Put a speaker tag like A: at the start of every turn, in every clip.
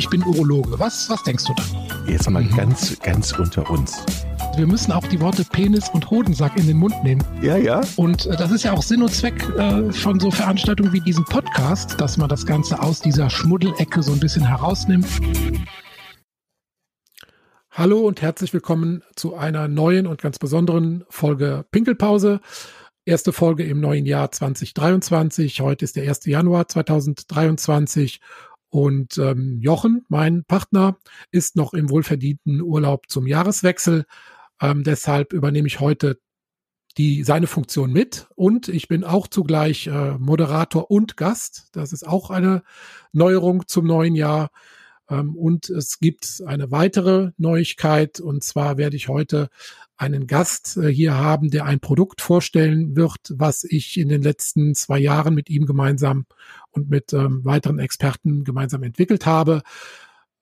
A: ich bin Urologe. Was, was denkst du da?
B: Jetzt mal mhm. ganz, ganz unter uns.
A: Wir müssen auch die Worte Penis und Hodensack in den Mund nehmen.
B: Ja, ja.
A: Und äh, das ist ja auch Sinn und Zweck äh, von so Veranstaltungen wie diesem Podcast, dass man das Ganze aus dieser Schmuddelecke so ein bisschen herausnimmt. Hallo und herzlich willkommen zu einer neuen und ganz besonderen Folge Pinkelpause. Erste Folge im neuen Jahr 2023. Heute ist der 1. Januar 2023 und ähm, Jochen, mein Partner, ist noch im wohlverdienten Urlaub zum Jahreswechsel. Ähm, deshalb übernehme ich heute die, seine Funktion mit und ich bin auch zugleich äh, Moderator und Gast. Das ist auch eine Neuerung zum neuen Jahr. Ähm, und es gibt eine weitere Neuigkeit und zwar werde ich heute einen Gast äh, hier haben, der ein Produkt vorstellen wird, was ich in den letzten zwei Jahren mit ihm gemeinsam und mit ähm, weiteren Experten gemeinsam entwickelt habe.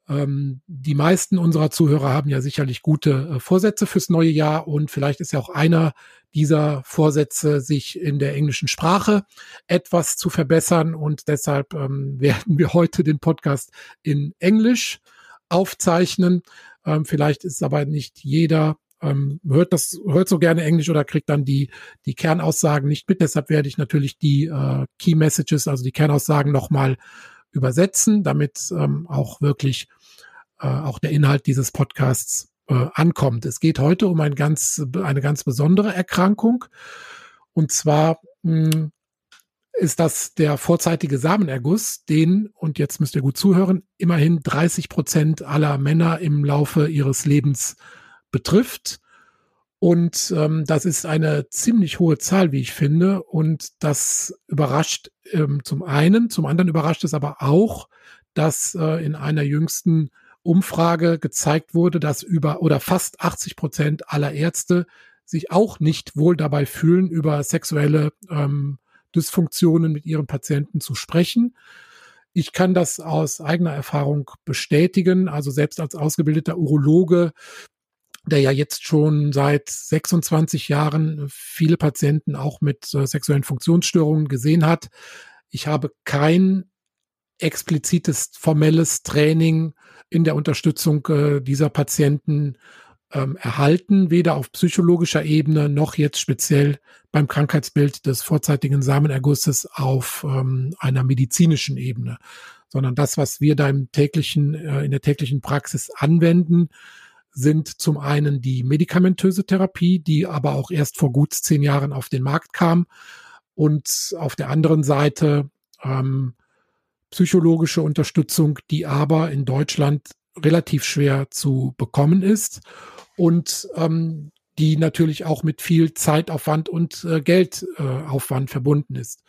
A: Ähm, die meisten unserer Zuhörer haben ja sicherlich gute äh, Vorsätze fürs neue Jahr und vielleicht ist ja auch einer dieser Vorsätze, sich in der englischen Sprache etwas zu verbessern und deshalb ähm, werden wir heute den Podcast in Englisch aufzeichnen. Ähm, vielleicht ist aber nicht jeder ähm, hört das, hört so gerne Englisch oder kriegt dann die, die Kernaussagen nicht mit. Deshalb werde ich natürlich die äh, Key Messages, also die Kernaussagen nochmal übersetzen, damit ähm, auch wirklich äh, auch der Inhalt dieses Podcasts äh, ankommt. Es geht heute um ein ganz, eine ganz besondere Erkrankung. Und zwar mh, hm, ist das der vorzeitige Samenerguss, den, und jetzt müsst ihr gut zuhören, immerhin 30 Prozent aller Männer im Laufe ihres Lebens betrifft. Und ähm, das ist eine ziemlich hohe Zahl, wie ich finde. Und das überrascht ähm, zum einen, zum anderen überrascht es aber auch, dass äh, in einer jüngsten Umfrage gezeigt wurde, dass über oder fast 80 Prozent aller Ärzte sich auch nicht wohl dabei fühlen, über sexuelle ähm, Dysfunktionen mit ihren Patienten zu sprechen. Ich kann das aus eigener Erfahrung bestätigen. Also selbst als ausgebildeter Urologe der ja jetzt schon seit 26 Jahren viele Patienten auch mit äh, sexuellen Funktionsstörungen gesehen hat. Ich habe kein explizites formelles Training in der Unterstützung äh, dieser Patienten ähm, erhalten, weder auf psychologischer Ebene noch jetzt speziell beim Krankheitsbild des vorzeitigen Samenergusses auf ähm, einer medizinischen Ebene, sondern das, was wir da im täglichen, äh, in der täglichen Praxis anwenden, sind zum einen die medikamentöse Therapie, die aber auch erst vor gut zehn Jahren auf den Markt kam und auf der anderen Seite ähm, psychologische Unterstützung, die aber in Deutschland relativ schwer zu bekommen ist und ähm, die natürlich auch mit viel Zeitaufwand und äh, Geldaufwand äh, verbunden ist.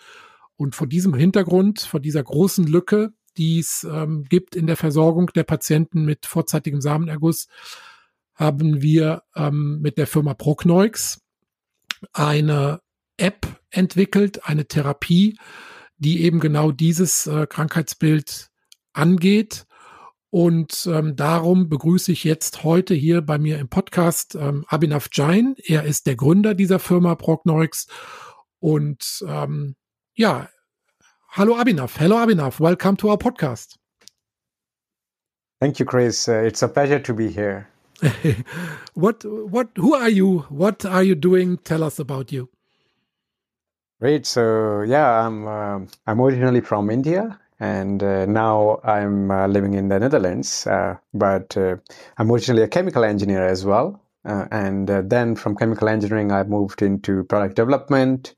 A: Und vor diesem Hintergrund, vor dieser großen Lücke, die es ähm, gibt in der Versorgung der Patienten mit vorzeitigem Samenerguss, haben wir ähm, mit der Firma Progneux eine App entwickelt, eine Therapie, die eben genau dieses äh, Krankheitsbild angeht. Und ähm, darum begrüße ich jetzt heute hier bei mir im Podcast ähm, Abhinav Jain. Er ist der Gründer dieser Firma Progneux. Und ähm, ja, hallo Abhinav. Hello Abhinav. Welcome to our podcast.
C: Thank you, Chris. Uh, it's a pleasure to be here.
A: what what who are you? What are you doing? Tell us about you.
C: Great. So yeah, I'm uh, I'm originally from India, and uh, now I'm uh, living in the Netherlands. Uh, but uh, I'm originally a chemical engineer as well, uh, and then from chemical engineering, I moved into product development,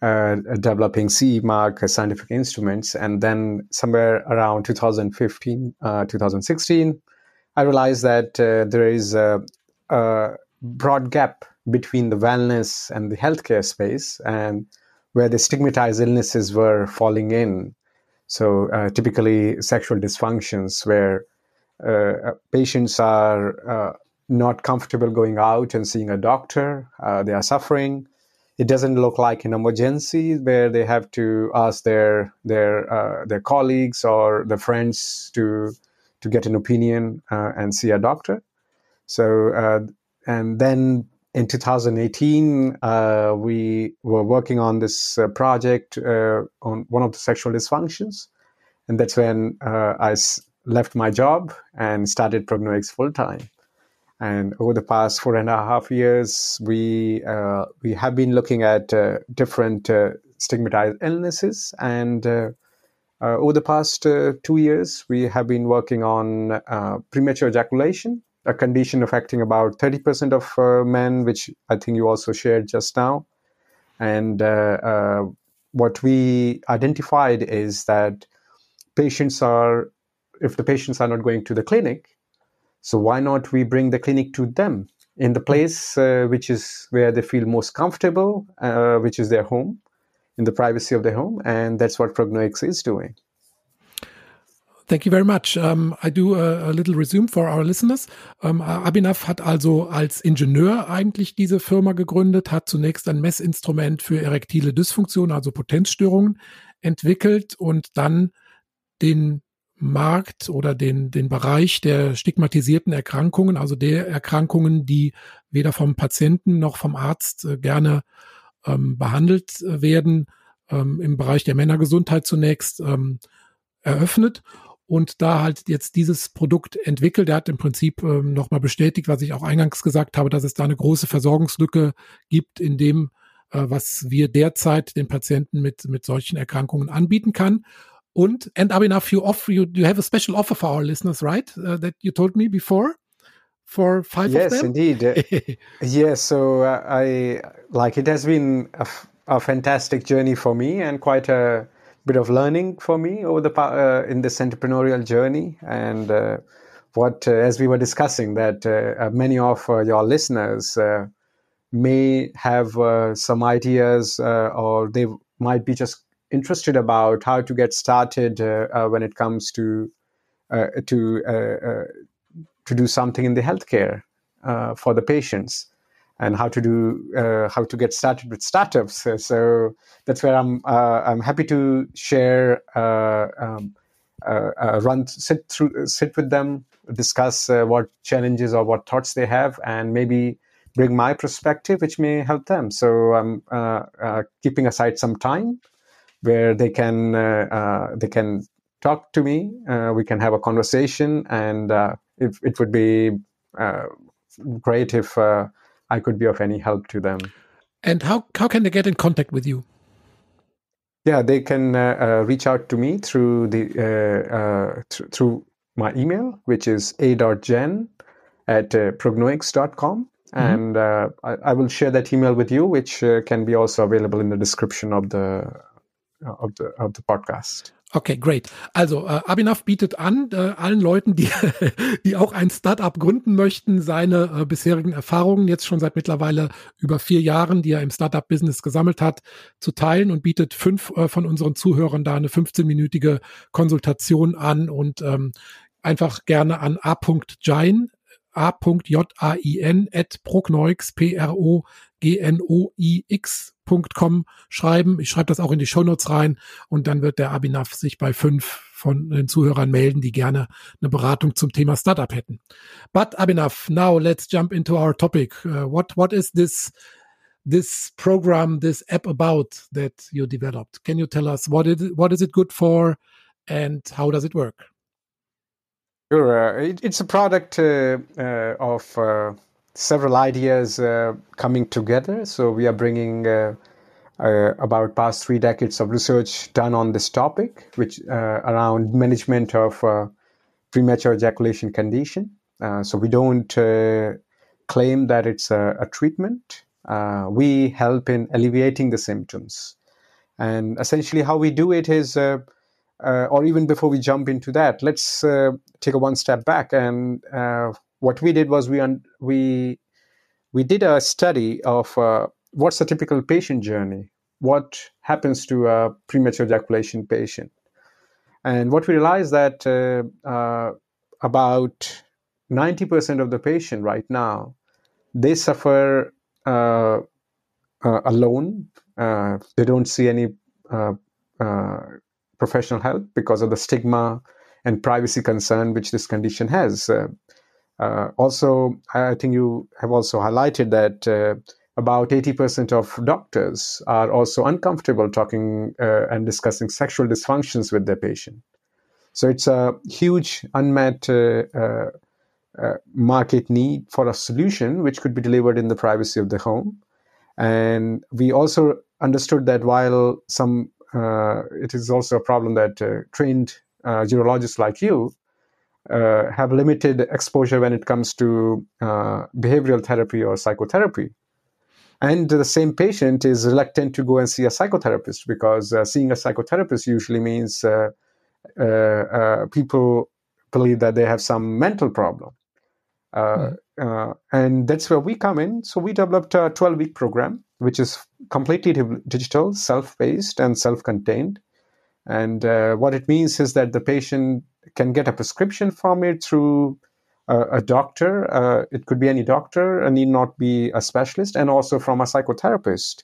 C: developing CE mark scientific instruments, and then somewhere around 2015, 2016. I realized that uh, there is a, a, broad gap between the wellness and the healthcare space, and where the stigmatized illnesses were falling in. So, uh, typically, sexual dysfunctions where uh, patients are uh, not comfortable going out and seeing a doctor, uh, they are suffering. It doesn't look like an emergency where they have to ask their their uh, their colleagues or their friends to to get an opinion uh, and see a doctor. So, uh, and then in 2018, uh, we were working on this uh, project uh, on one of the sexual dysfunctions. And that's when uh, I left my job and started Prognoix full time. And over the past four and a half years, we we have been looking at different stigmatized illnesses, and uh, uh, over the past uh, two years, we have been working on premature ejaculation, a condition affecting about thirty percent of men, which I think you also shared just now. And what we identified is that patients are, if the patients are not going to the clinic, so why not we bring the clinic to them in the place uh, which is where they feel most comfortable, uh, which is their home, in the privacy of their home, and that's what PrognoX is doing.
A: Thank you very much. Um, I do a, a, little resume for our listeners. Um, Abhinav hat also als Ingenieur eigentlich diese Firma gegründet, hat zunächst ein Messinstrument für erektile Dysfunktion, also Potenzstörungen, entwickelt und dann den Markt oder den, den Bereich der stigmatisierten Erkrankungen, also der Erkrankungen, die weder vom Patienten noch vom Arzt äh, gerne ähm, behandelt äh, werden, ähm, im Bereich der Männergesundheit zunächst ähm, eröffnet und da halt jetzt dieses Produkt entwickelt. Er hat im Prinzip ähm, nochmal bestätigt, was ich auch eingangs gesagt habe, dass es da eine große Versorgungslücke gibt in dem, äh, was wir derzeit den Patienten mit, mit solchen Erkrankungen anbieten kann. Und and enough, you offer you you have a special offer for our listeners, right? Uh, that you told me before for five
C: yes,
A: of them.
C: Yes, indeed. yes, so uh, I like it has been a, a, fantastic journey for me and quite a bit of learning for me over the uh, in this entrepreneurial journey and. Uh, what, uh, as we were discussing, that uh, many of your listeners may have some ideas or they might be just interested about how to get started uh, uh, when it comes to uh, to to do something in the healthcare for the patients and how to do uh, how to get started with startups. so that's where I'm uh, I'm happy to share uh, um, run sit through sit with them, discuss what challenges or what thoughts they have, and maybe bring my perspective, which may help them. So I'm keeping aside some time where they can uh, uh, they can talk to me. Uh, we can have a conversation, and if it would be great if I could be of any help to them.
A: And how how can they get in contact with you?
C: Yeah, they can uh, reach out to me through the uh, uh, th- through my email, which is a.jain at uh, prognoix.com. Mm-hmm. And I, I, will share that email with you, which can be also available in the description of the of the, of the podcast.
A: Okay, great. Also äh, Abhinav bietet an, äh, allen Leuten, die, die auch ein Startup gründen möchten, seine äh, bisherigen Erfahrungen, jetzt schon seit mittlerweile über vier Jahren, die er im Startup-Business gesammelt hat, zu teilen und bietet fünf äh, von unseren Zuhörern da eine 15-minütige Konsultation an und ähm, einfach gerne an a.jain, a.jain at prognoix, P-R-O-G-N-O-I-X Com schreiben. Ich schreibe das auch in die Shownotes rein und dann wird der Abinaf sich bei fünf von den Zuhörern melden, die gerne eine Beratung zum Thema Startup hätten. But Abinaf, now let's jump into our topic. Uh, what what is this this program, this app about that you developed? Can you tell us what it what is it good for and how does it work?
C: Sure, uh, it, it's a product uh, uh of uh, several ideas uh, coming together. So we are bringing uh, uh, about past three decades of research done on this topic, which uh, around management of uh, premature ejaculation condition. Uh, so we don't claim that it's a, a treatment. we help in alleviating the symptoms, and essentially how we do it is. Or even before we jump into that, let's take a one step back and what we did was we un- we we did a study of uh, what's the typical patient journey, what happens to a premature ejaculation patient, and what we realized that uh, uh, about ninety percent of the patient right now they suffer uh, uh, alone. Uh, they don't see any professional help because of the stigma and privacy concern which this condition has. Uh, also, I think you have also highlighted that uh, about 80% of doctors are also uncomfortable talking uh, and discussing sexual dysfunctions with their patient. So it's a huge unmet uh, uh, uh, market need for a solution which could be delivered in the privacy of the home. And we also understood that while some, uh, it is also a problem that uh, trained uh, urologists like you have limited exposure when it comes to behavioral therapy or psychotherapy. And the same patient is reluctant to go and see a psychotherapist because seeing a psychotherapist usually means uh, uh, people believe that they have some mental problem. Mm. And that's where we come in. So we developed a 12 week program, which is completely digital, self based, and self contained. And what it means is that the patient can get a prescription from it through a doctor. Uh, it could be any doctor, and need not be a specialist, and also from a psychotherapist.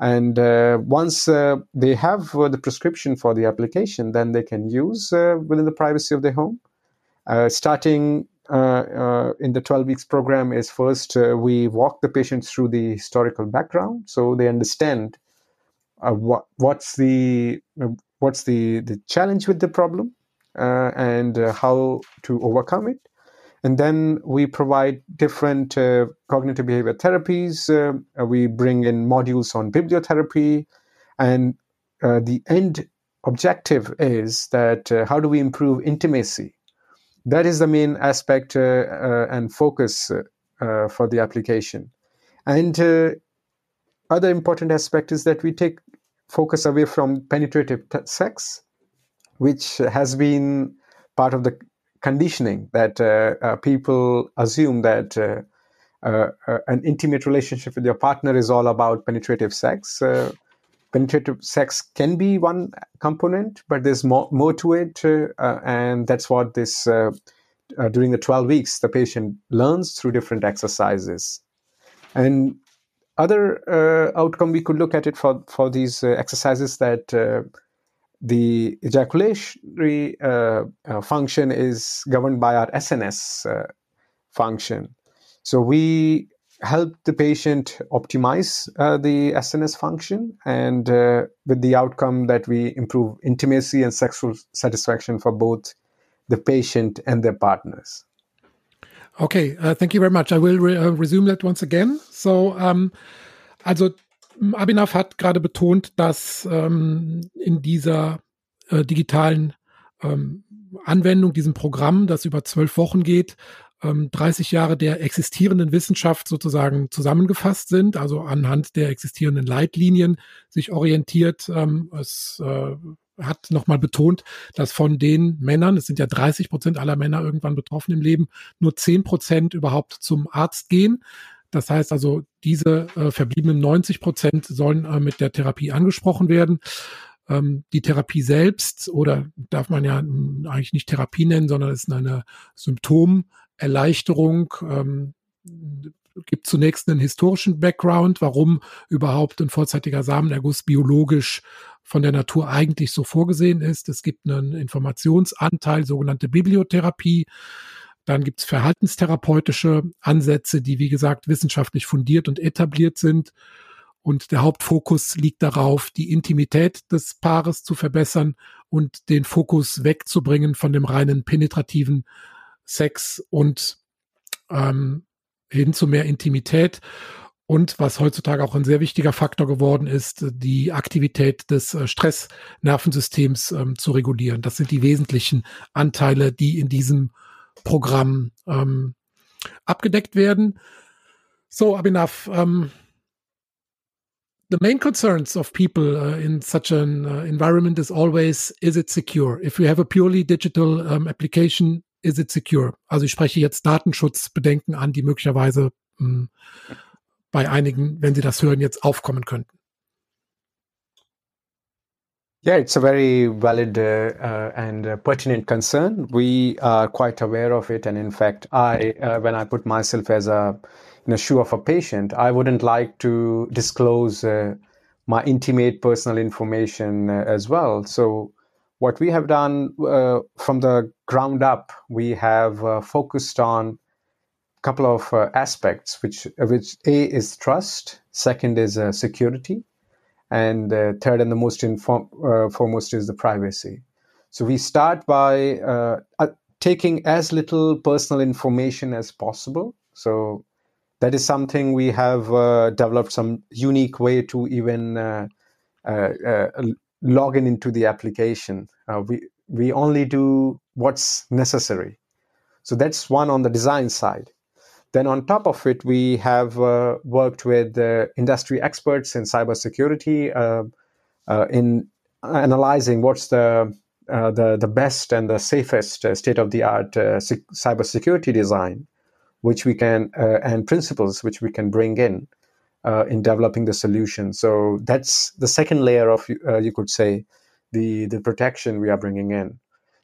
C: And uh, once uh, they have uh, the prescription for the application, then they can use uh, within the privacy of their home. Uh, starting uh, in the 12 weeks program is first we walk the patients through the historical background so they understand what, what's the what's the, the challenge with the problem and how to overcome it and then we provide different uh, cognitive behavior therapies. Uh, we bring in modules on bibliotherapy. And uh, the end objective is that uh, how do we improve intimacy? That is the main aspect uh, uh, and focus for the application. And other important aspect is that we take focus away from penetrative sex, which has been part of the conditioning that uh, uh, people assume that uh, an intimate relationship with your partner is all about penetrative sex. Penetrative sex can be one component, but there's more, more to it, and that's what this during the 12 weeks the patient learns through different exercises and other uh, outcome we could look at it for for these uh, exercises that uh, the ejaculatory uh, uh, function is governed by our SNS uh, function. So we help the patient optimize uh, the SNS function, and uh, with the outcome that we improve intimacy and sexual satisfaction for both the patient and their partners.
A: Okay, uh, thank you very much. I will re resume that once again. So, um, also Abhinav hat gerade betont, dass ähm, in dieser äh, digitalen ähm, Anwendung, diesem Programm, das über zwölf Wochen geht, ähm, 30 Jahre der existierenden Wissenschaft sozusagen zusammengefasst sind, also anhand der existierenden Leitlinien sich orientiert. Ähm, es äh, hat nochmal betont, dass von den Männern, es sind ja 30 Prozent aller Männer irgendwann betroffen im Leben, nur 10 Prozent überhaupt zum Arzt gehen. Das heißt also, diese äh, verbliebenen 90 Prozent sollen äh, mit der Therapie angesprochen werden. Ähm, die Therapie selbst oder darf man ja eigentlich nicht Therapie nennen, sondern es ist eine Symptomerleichterung. Ähm, gibt zunächst einen historischen Background, warum überhaupt ein vorzeitiger Samenerguss biologisch von der Natur eigentlich so vorgesehen ist. Es gibt einen Informationsanteil, sogenannte Bibliotherapie. Dann gibt es verhaltenstherapeutische Ansätze, die, wie gesagt, wissenschaftlich fundiert und etabliert sind. Und der Hauptfokus liegt darauf, die Intimität des Paares zu verbessern und den Fokus wegzubringen von dem reinen penetrativen Sex und ähm, hin zu mehr Intimität. Und was heutzutage auch ein sehr wichtiger Faktor geworden ist, die Aktivität des äh, Stressnervensystems ähm, zu regulieren. Das sind die wesentlichen Anteile, die in diesem Programm ähm, abgedeckt werden. So, Abhinav, ähm, the main concerns of people uh, in such an uh, environment is always, is it secure? If you have a purely digital um, application, is it secure? Also ich spreche jetzt Datenschutzbedenken an, die möglicherweise mh, hm, bei einigen, wenn sie das hören, jetzt aufkommen könnten.
C: Yeah, it's a very valid uh, uh, and uh, pertinent concern. We are quite aware of it, and in fact, I, uh, when I put myself as a in a shoe of a patient, I wouldn't like to disclose uh, my intimate personal information uh, as well. So, what we have done uh, from the ground up, we have uh, focused on a couple of uh, aspects, which which a is trust, second is uh, security, and third and the most inform- foremost is the privacy. So we start by uh, uh, taking as little personal information as possible. So that is something we have uh, developed some unique way to even uh, uh, uh log in into the application. Uh, we we only do what's necessary. So that's one on the design side. Then on top of it, we have uh, worked with industry experts in cybersecurity in analyzing what's the the the best and the safest state of the art cybersecurity design which we can uh, and principles which we can bring in uh, in developing the solution. So that's the second layer of uh, you could say the the protection we are bringing in.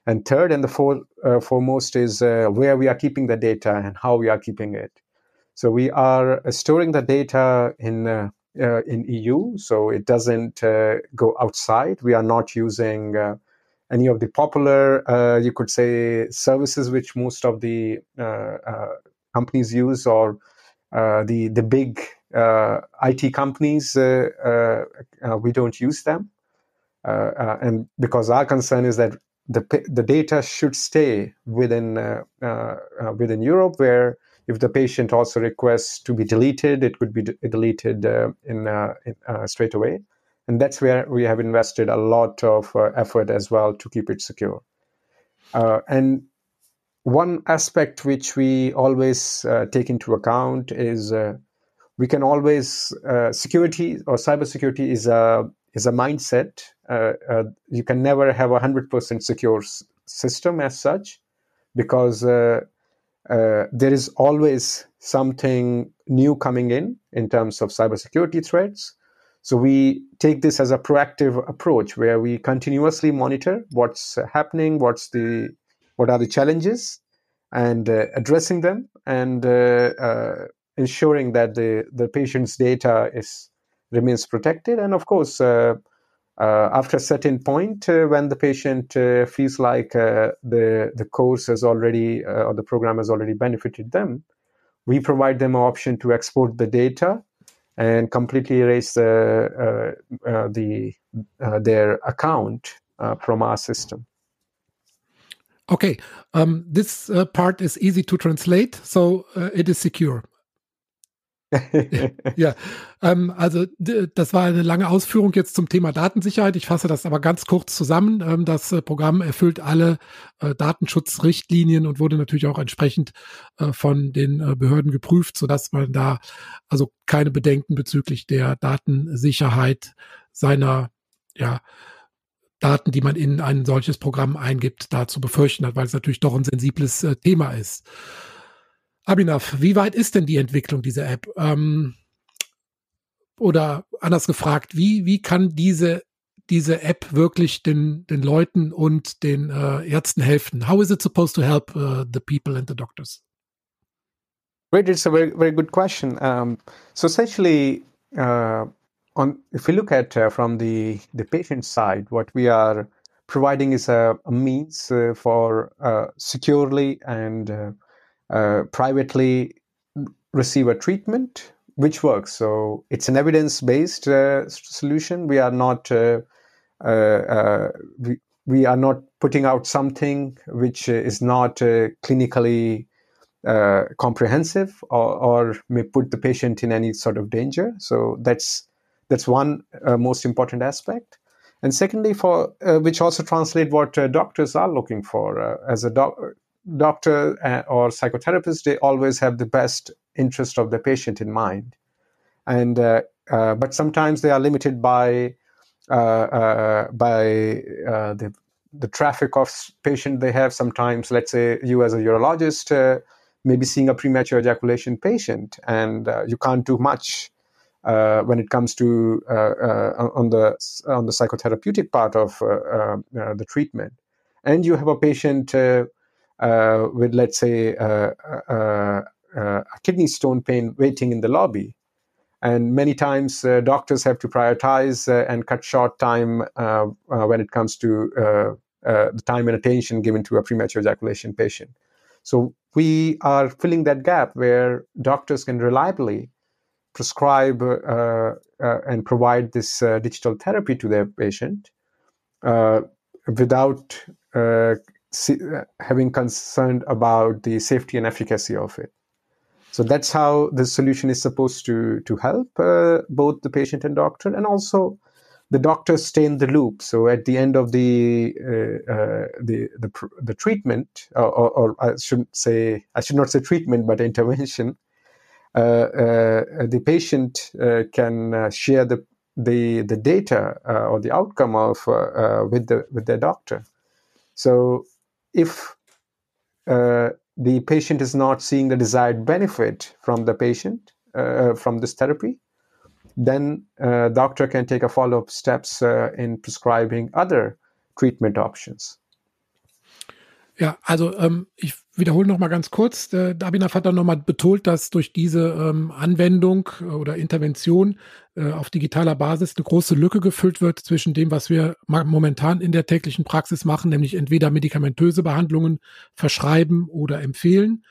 C: And third and the four, uh, foremost is uh, where we are keeping the data and how we are keeping it. So we are storing the data in uh, in EU, so it doesn't go outside. We are not using any of the popular, you could say, services which most of the companies use or uh, the the big uh, IT companies, uh, we don't use them, and because our concern is that the the data should stay within within Europe, where if the patient also requests to be deleted, it could be d- deleted uh, in, uh, in uh, straight away. And that's where we have invested a lot of effort as well to keep it secure. and one aspect which we always uh, take into account is uh, we can always uh, security or cybersecurity is a is a mindset. Uh, uh, you can never have a hundred percent secure s- system as such, because uh, there is always something new coming in in terms of cybersecurity threats. So we take this as a proactive approach where we continuously monitor what's happening, what's the what are the challenges and uh, addressing them and uh, uh, ensuring that the, the patient's data is remains protected and of course uh, after a certain point uh, when the patient uh, feels like the the course has already or the program has already benefited them we provide them an option to export the data and completely erase the the their account from our system
A: Okay, um, this uh, part is easy to translate, so uh, it is secure. ja, ähm, also das war eine lange Ausführung jetzt zum Thema Datensicherheit. Ich fasse das aber ganz kurz zusammen. Ähm, das äh, Programm erfüllt alle äh, Datenschutzrichtlinien und wurde natürlich auch entsprechend äh, von den äh, Behörden geprüft, sodass man da also keine Bedenken bezüglich der Datensicherheit seiner ja, Daten, die man in ein solches Programm eingibt, da zu befürchten hat, weil es natürlich doch ein sensibles äh, Thema ist. Abhinav, wie weit ist denn die Entwicklung dieser App? Ähm, oder anders gefragt, wie, wie kann diese, diese App wirklich den, den Leuten und den äh, Ärzten helfen? How is it supposed to help uh, the people and the doctors?
C: Great, it's a very, very good question. Um, so essentially, uh, on if we look at uh, from the the patient side, what we are providing is a, a means uh, for uh, securely and uh, privately receive a treatment which works. So it's an evidence based uh, solution. We are not we, we are not putting out something which is not clinically uh, comprehensive or, or, may put the patient in any sort of danger. So that's that's one uh, most important aspect. And secondly, for uh, which also translate what uh, doctors are looking for uh, as a doc- doctor uh, or psychotherapist, they always have the best interest of the patient in mind. And uh, but sometimes they are limited by by the the traffic of patient they have. Sometimes, let's say you as a urologist maybe seeing a premature ejaculation patient, and you can't do much uh, when it comes to uh, uh, on the on the psychotherapeutic part of the treatment. And you have a patient Uh, with, let's say, uh, uh, a kidney stone pain waiting in the lobby. And many times doctors have to prioritize and cut short time when it comes to the time and attention given to a premature ejaculation patient. So we are filling that gap where doctors can reliably prescribe uh, uh, and provide this uh, digital therapy to their patient without uh, having concern about the safety and efficacy of it. So that's how the solution is supposed to to help uh, both the patient and doctor, and also the doctors stay in the loop. So at the end of the uh, uh, the, the the treatment, or, or, I shouldn't say, I should not say treatment, but intervention, uh, uh the patient uh, can share the the the data or the outcome of with the with their doctor. So if the patient is not seeing the desired benefit from the patient from this therapy, then uh, doctor can take a follow-up steps uh, in prescribing other treatment options.
A: Ja, also ähm, ich wiederhole noch mal ganz kurz. Der Dabinav hat dann noch mal betont, dass durch diese ähm, Anwendung äh, oder Intervention äh, auf digitaler Basis eine große Lücke gefüllt wird zwischen dem, was wir momentan in der täglichen Praxis machen, nämlich entweder medikamentöse Behandlungen verschreiben oder empfehlen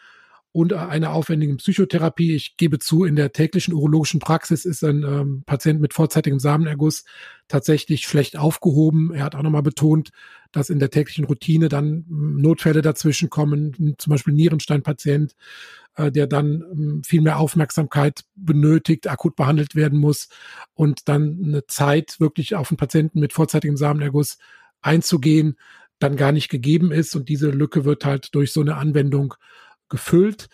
A: und einer aufwendigen Psychotherapie. Ich gebe zu, in der täglichen urologischen Praxis ist ein ähm, Patient mit vorzeitigem Samenerguss tatsächlich schlecht aufgehoben. Er hat auch nochmal betont, dass in der täglichen Routine dann hm, Notfälle dazwischen kommen, zum Beispiel Nierensteinpatient, äh, der dann ähm, viel mehr Aufmerksamkeit benötigt, akut behandelt werden muss und dann eine Zeit wirklich auf einen Patienten mit vorzeitigem Samenerguss einzugehen, dann gar nicht gegeben ist. Und diese Lücke wird halt durch so eine Anwendung gefüllt.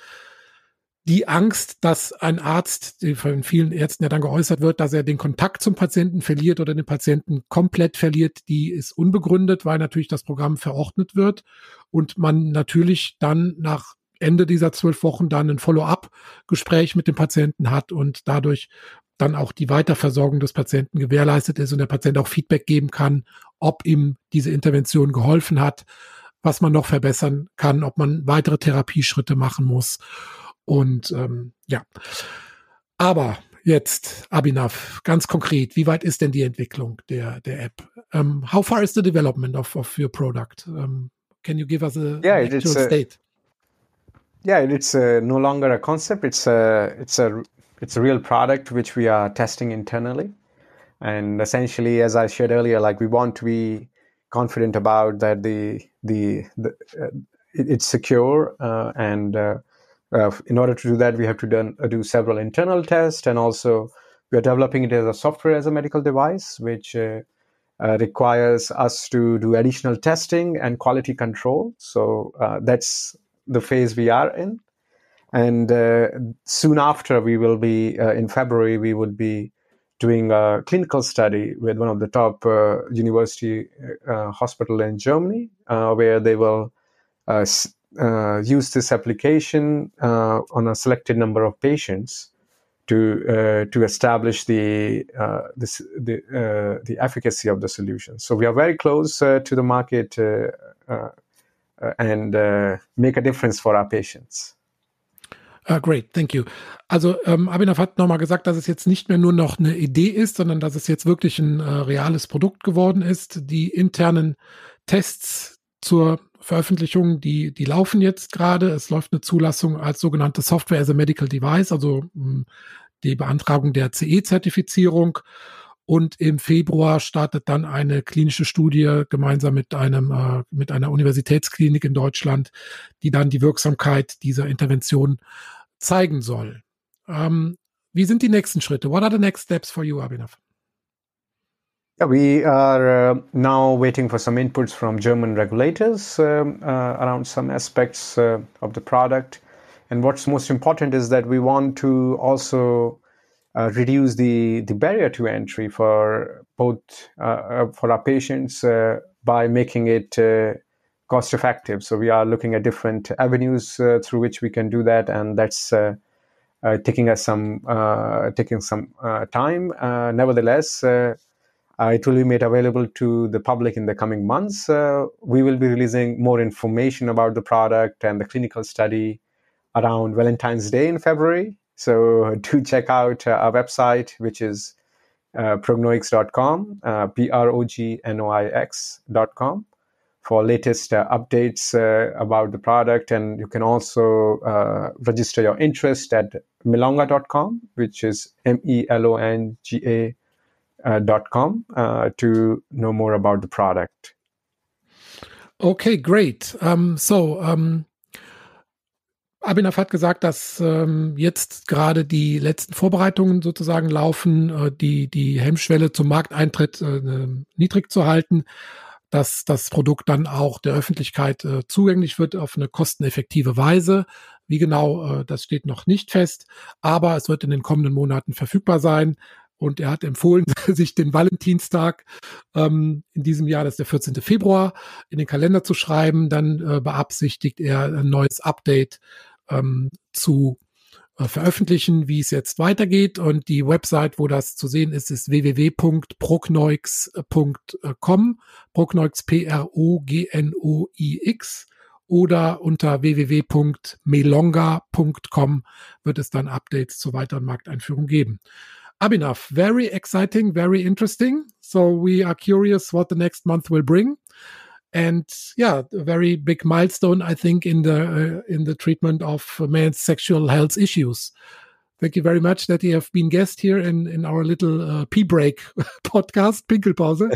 A: Die Angst, dass ein Arzt, die von vielen Ärzten ja dann geäußert wird, dass er den Kontakt zum Patienten verliert oder den Patienten komplett verliert, die ist unbegründet, weil natürlich das Programm verordnet wird und man natürlich dann nach Ende dieser zwölf Wochen dann ein Follow-up-Gespräch mit dem Patienten hat und dadurch dann auch die Weiterversorgung des Patienten gewährleistet ist und der Patient auch Feedback geben kann, ob ihm diese Intervention geholfen hat was man noch verbessern kann, ob man weitere Therapieschritte machen muss. Und ähm, ja. Aber jetzt, Abhinav, ganz konkret, wie weit ist denn die Entwicklung der, der App? Um, how far is the development of, of your product? Um, can you give us a
C: yeah, actual a, state? Yeah, it's uh, no longer a concept. It's a it's a it's a real product which we are testing internally, and essentially, as I shared earlier, like we want to be confident about that the the, the uh, it, it's secure uh, and uh, uh, in order to do that we have to done, uh, do several internal tests and also we are developing it as a software as a medical device which requires us to do additional testing and quality control. So that's the phase we are in. And soon after we will be in february we would be doing a clinical study with one of the top uh, university uh, hospital in Germany, uh, where they will uh, uh, use this application uh, on a selected number of patients to to establish the this, the the efficacy of the solution. So we are very close to the market and make a difference for our patients.
A: Uh, great, thank you. Also ähm, Abhinav hat nochmal gesagt, dass es jetzt nicht mehr nur noch eine Idee ist, sondern dass es jetzt wirklich ein äh, reales Produkt geworden ist. Die internen Tests zur Veröffentlichung, die, die laufen jetzt gerade. Es läuft eine Zulassung als sogenannte Software as a Medical Device, also mh, hm, die Beantragung der CE-Zertifizierung. Und im Februar startet dann eine klinische Studie gemeinsam mit einem äh, mit einer Universitätsklinik in Deutschland, die dann die Wirksamkeit dieser Intervention zeigen soll. Ähm, wie sind die nächsten Schritte? What are the next steps for you, Abhinav?
C: We are uh, now waiting for some inputs from German regulators um, uh, around some aspects uh, of the product. And what's most important is that we want to also uh, reduce the, the barrier to entry for both uh, for our patients by making it cost effective. So we are looking at different avenues uh, through which we can do that, and that's uh, uh, taking us some taking some time. nevertheless. Uh, it will be made available to the public in the coming months. Uh, we will be releasing more information about the product and the clinical study around Valentine's Day in February. So do check out uh, our website, which is prognoix.com, P R O G N O I X.com for latest uh, updates uh, about the product. And you can also uh, register your interest at melonga.com, which is M E L O N G A. Uh, dot com uh, to know more about the product.
A: Okay, great. Um, so, um, Abhinav hat gesagt, dass ähm, jetzt gerade die letzten Vorbereitungen sozusagen laufen, äh, die, die Hemmschwelle zum Markteintritt äh, niedrig zu halten, dass das Produkt dann auch der Öffentlichkeit äh, zugänglich wird auf eine kosteneffektive Weise. Wie genau, äh, das steht noch nicht fest, aber es wird in den kommenden Monaten verfügbar sein. Und er hat empfohlen, sich den Valentinstag ähm, in diesem Jahr, das ist der 14. Februar, in den Kalender zu schreiben. Dann äh, beabsichtigt er ein neues Update ähm, zu veröffentlichen, wie es jetzt weitergeht. Und die Website, wo das zu sehen ist, ist www.progneux.com. Progneux P-R-O-G-N-O-I-X oder unter www.melonga.com wird es dann Updates zur weiteren Markteinführung geben. Abhinav, very exciting, very interesting. So we are curious what the next month will bring. And yeah, a very big milestone, I think, in the uh, in the treatment of men's sexual health issues. Thank you very much that you have been guest here in in our little uh, pee break podcast, Pinkelpause.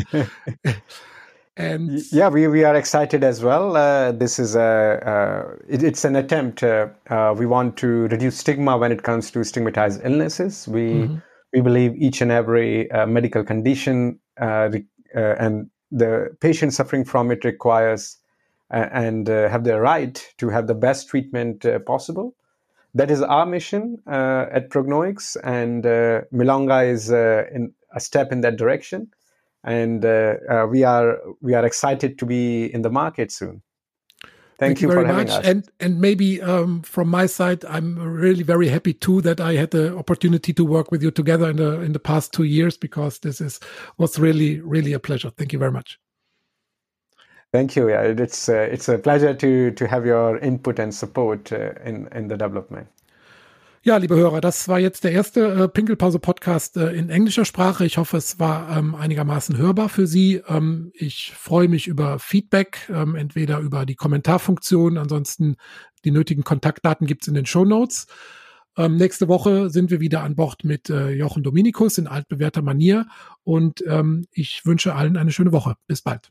C: and yeah, we, we are excited as well. Uh, this is a uh, it, it's an attempt. Uh, uh, we want to reduce stigma when it comes to stigmatized illnesses. We mm -hmm we believe each and every uh, medical condition uh, uh, and the patient suffering from it requires uh, and uh, have the right to have the best treatment uh, possible. That is our mission uh, at Prognoix, and uh, Melonga is in a step in that direction. And we are we are excited to be in the market soon.
A: Thank, Thank you, you, very much. Us. And and maybe um, from my side, I'm really very happy too that I had the opportunity to work with you together in the in the past two years because this is was really really a pleasure. Thank you very much.
C: Thank you. Yeah, it's uh, it's a pleasure to to have your input and support uh, in in the development.
A: Ja, liebe Hörer, das war jetzt der erste äh, Pinkelpause-Podcast äh, in englischer Sprache. Ich hoffe, es war ähm, einigermaßen hörbar für Sie. Ähm, ich freue mich über Feedback, ähm, entweder über die Kommentarfunktion, ansonsten die nötigen Kontaktdaten gibt's in den Show Notes. Ähm, nächste Woche sind wir wieder an Bord mit äh, Jochen Dominikus in altbewährter Manier und ähm, ich wünsche allen eine schöne Woche. Bis bald.